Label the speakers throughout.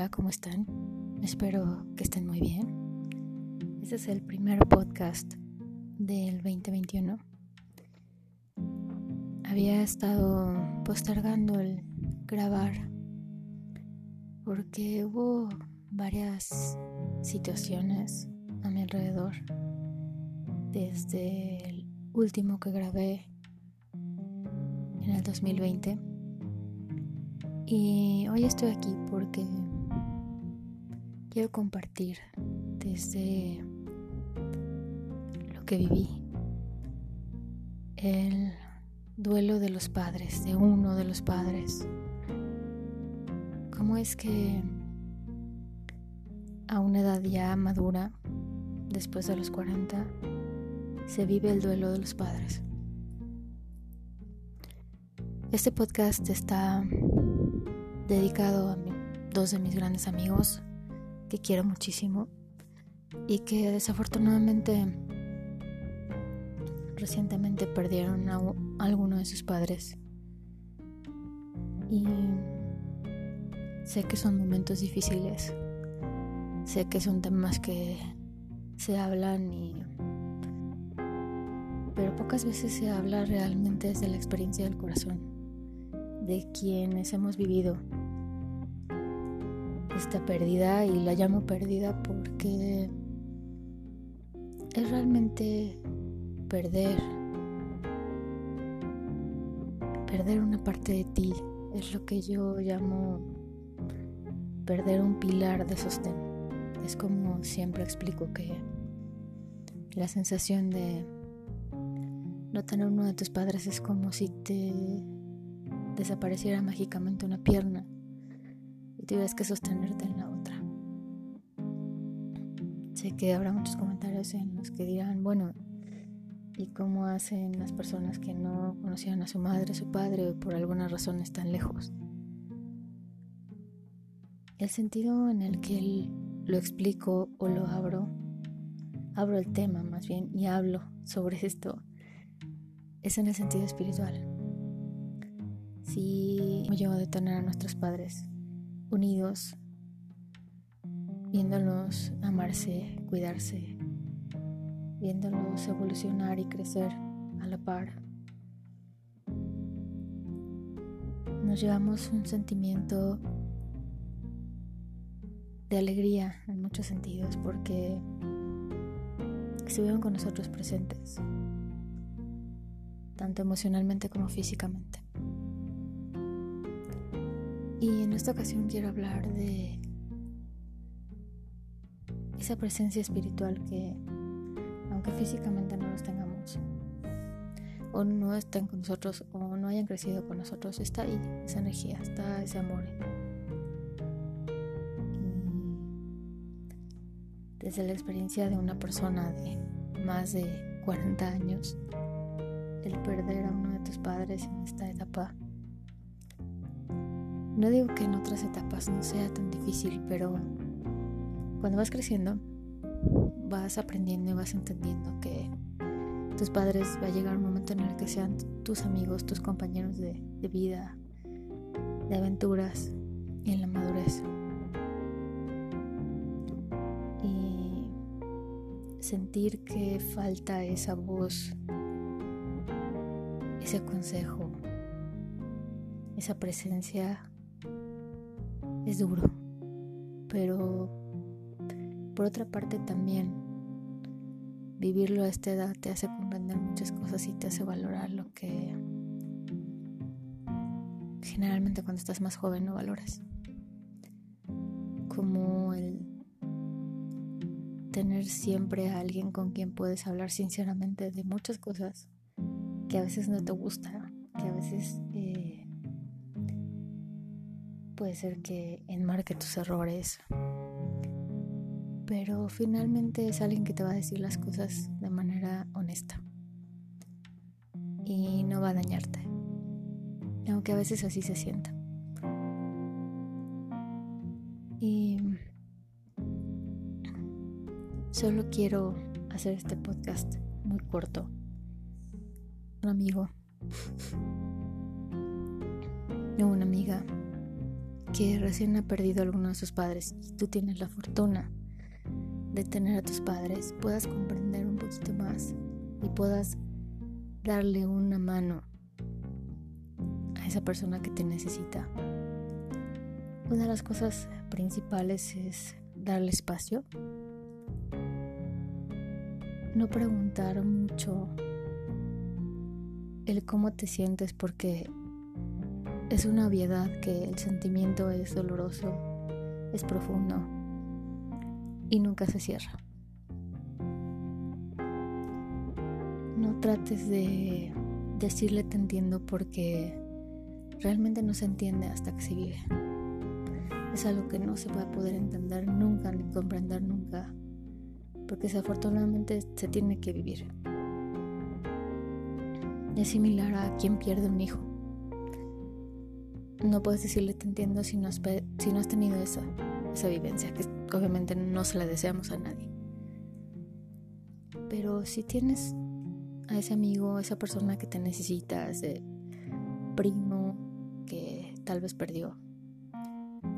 Speaker 1: Hola, ¿cómo están? Espero que estén muy bien. Este es el primer podcast del 2021. Había estado postergando el grabar porque hubo varias situaciones a mi alrededor desde el último que grabé en el 2020 y hoy estoy aquí porque quiero compartir desde lo que viví, el duelo de los padres, de uno de los padres. ¿Cómo es que a una edad ya madura, después de los 40, se vive el duelo de los padres? Este podcast está dedicado a dos de mis grandes amigos que quiero muchísimo y que desafortunadamente recientemente perdieron a alguno de sus padres. Y sé que son momentos difíciles, sé que son temas que se hablan y... Pero pocas veces se habla realmente desde la experiencia del corazón, de quienes hemos vivido esta pérdida y la llamo pérdida porque es realmente perder, perder una parte de ti, es lo que yo llamo perder un pilar de sostén. Es como siempre explico que la sensación de no tener uno de tus padres es como si te desapareciera mágicamente una pierna tienes que sostenerte en la otra. Sé que habrá muchos comentarios en los que dirán, bueno, ¿y cómo hacen las personas que no conocían a su madre, su padre o por alguna razón están lejos? El sentido en el que lo explico o lo abro, abro el tema más bien y hablo sobre esto, es en el sentido espiritual. Si yo de tener a nuestros padres unidos, viéndolos amarse, cuidarse, viéndolos evolucionar y crecer a la par. Nos llevamos un sentimiento de alegría en muchos sentidos porque estuvieron con nosotros presentes, tanto emocionalmente como físicamente. Y en esta ocasión quiero hablar de esa presencia espiritual que, aunque físicamente no los tengamos, o no estén con nosotros, o no hayan crecido con nosotros, está ahí, esa energía, está ese amor. Y desde la experiencia de una persona de más de 40 años, el perder a uno de tus padres en esta etapa no digo que en otras etapas no sea tan difícil, pero cuando vas creciendo, vas aprendiendo y vas entendiendo que tus padres va a llegar un momento en el que sean tus amigos, tus compañeros de, vida, de aventuras y en la madurez. Y sentir que falta esa voz, ese consejo, esa presencia es duro, pero por otra parte también vivirlo a esta edad te hace comprender muchas cosas y te hace valorar lo que generalmente cuando estás más joven no valoras. Como el tener siempre a alguien con quien puedes hablar sinceramente de muchas cosas que a veces no te gusta, que a veces puede ser que enmarque tus errores, pero finalmente es alguien que te va a decir las cosas de manera honesta y no va a dañarte, aunque a veces así se sienta. Y solo quiero hacer este podcast muy corto. Un amigo, una amiga que recién ha perdido alguno de sus padres y tú tienes la fortuna de tener a tus padres, puedas comprender un poquito más y puedas darle una mano a esa persona que te necesita. Una de las cosas principales es darle espacio. No preguntar mucho el cómo te sientes porque es una obviedad que el sentimiento es doloroso, es profundo y nunca se cierra. No trates de decirle te entiendo porque realmente no se entiende hasta que se vive. Es algo que no se va a poder entender nunca ni comprender nunca, porque desafortunadamente se tiene que vivir. Es similar a quien pierde un hijo no puedes decirle te entiendo si no has, si no has tenido esa, vivencia, que obviamente no se la deseamos a nadie. Pero si tienes a ese amigo, esa persona que te necesita, ese primo que tal vez perdió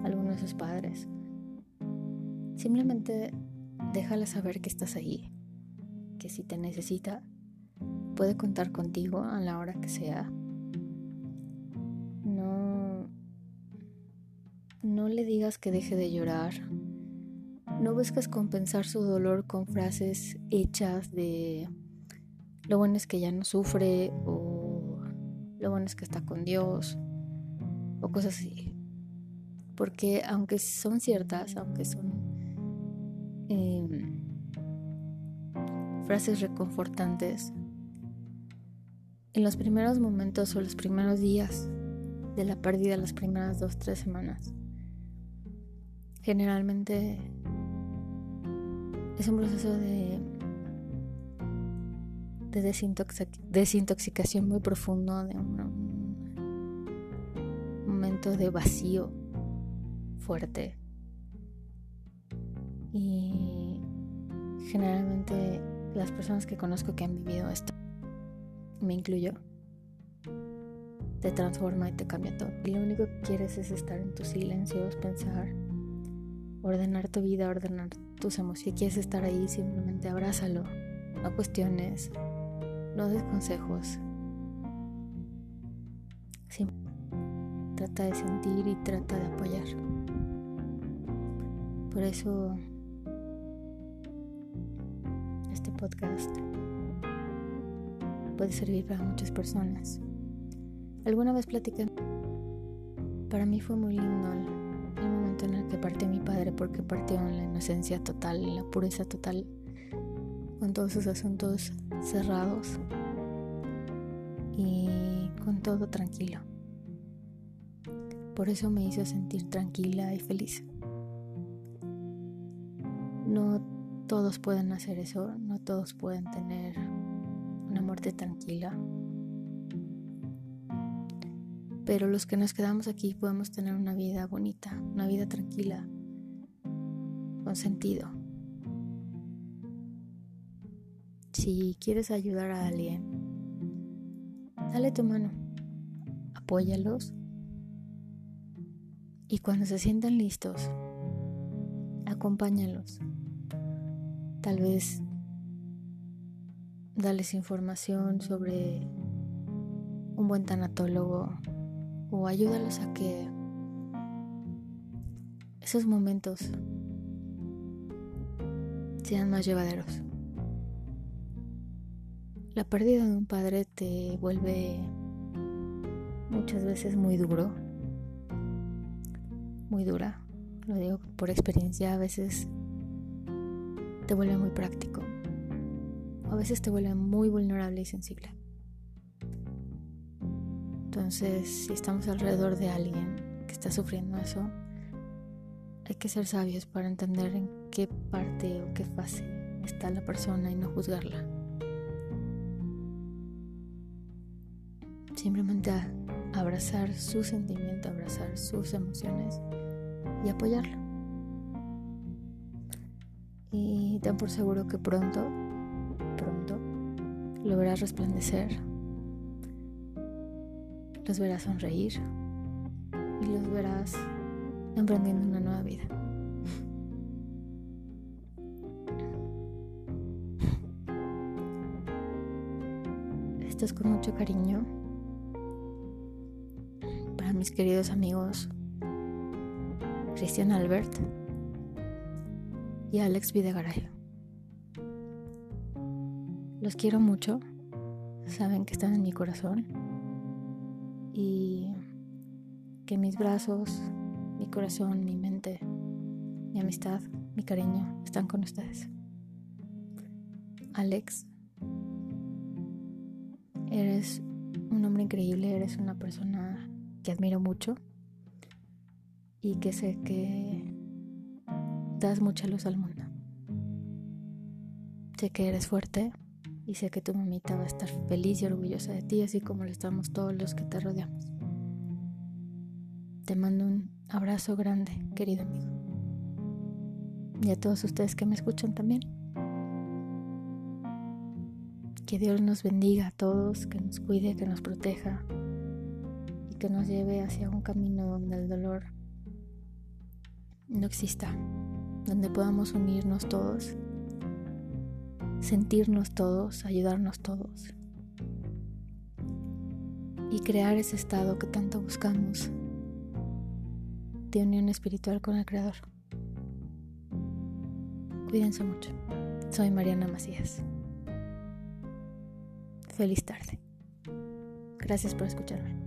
Speaker 1: alguno de sus padres, simplemente déjala saber que estás ahí, que si te necesita, puede contar contigo a la hora que sea le digas que deje de llorar. No busques compensar su dolor con frases hechas de lo bueno es que ya no sufre o lo bueno es que está con Dios o cosas así. Porque aunque son ciertas, aunque son em, frases reconfortantes, en los primeros momentos o los primeros días de la pérdida, las primeras dos, tres semanas, generalmente es un proceso de, de desintoxicación muy profundo, de un, momento de vacío fuerte. Y generalmente las personas que conozco que han vivido esto, me incluyo, te transforma y te cambia todo. Y lo único que quieres es estar en tus silencios, pensar ordenar tu vida, ordenar tus emociones. Si quieres estar ahí, simplemente abrázalo. No cuestiones, no des consejos. trata de sentir y trata de apoyar. Por eso este podcast puede servir para muchas personas. Alguna vez platicé, para mí fue muy lindo en el que partió mi padre porque partió en la inocencia total, en la pureza total, con todos sus asuntos cerrados y con todo tranquilo. Por eso me hizo sentir tranquila y feliz. No todos pueden hacer eso, no todos pueden tener una muerte tranquila, pero los que nos quedamos aquí podemos tener una vida bonita, una vida tranquila, con sentido. Si quieres ayudar a alguien, dale tu mano, apóyalos y cuando se sientan listos, acompáñalos. Tal vez dales información sobre un buen tanatólogo o ayúdalos a que esos momentos sean más llevaderos. La pérdida de un padre te vuelve muchas veces muy duro, muy dura. Lo digo por experiencia, a veces te vuelve muy práctico, a veces te vuelve muy vulnerable y sensible. Entonces, si estamos alrededor de alguien que está sufriendo eso, hay que ser sabios para entender en qué parte o qué fase está la persona y no juzgarla. Simplemente abrazar su sentimiento, abrazar sus emociones y apoyarlo. Y ten por seguro que pronto, pronto, lo resplandecer los verás sonreír y los verás emprendiendo una nueva vida. Esto es con mucho cariño para mis queridos amigos Cristian Albert y Alex Videgaray. Los quiero mucho, saben que están en mi corazón y que mis brazos, mi corazón, mi mente, mi amistad, mi cariño están con ustedes. Alex, eres un hombre increíble, eres una persona que admiro mucho y que sé que das mucha luz al mundo. Sé que eres fuerte y sé que tu mamita va a estar feliz y orgullosa de ti, así como lo estamos todos los que te rodeamos. Te mando un abrazo grande, querido amigo. Y a todos ustedes que me escuchan también. Que Dios nos bendiga a todos, que nos cuide, que nos proteja y que nos lleve hacia un camino donde el dolor no exista, donde podamos unirnos todos, sentirnos todos, ayudarnos todos y crear ese estado que tanto buscamos de unión espiritual con el Creador. Cuídense mucho. Soy Mariana Macías. Feliz tarde. Gracias por escucharme.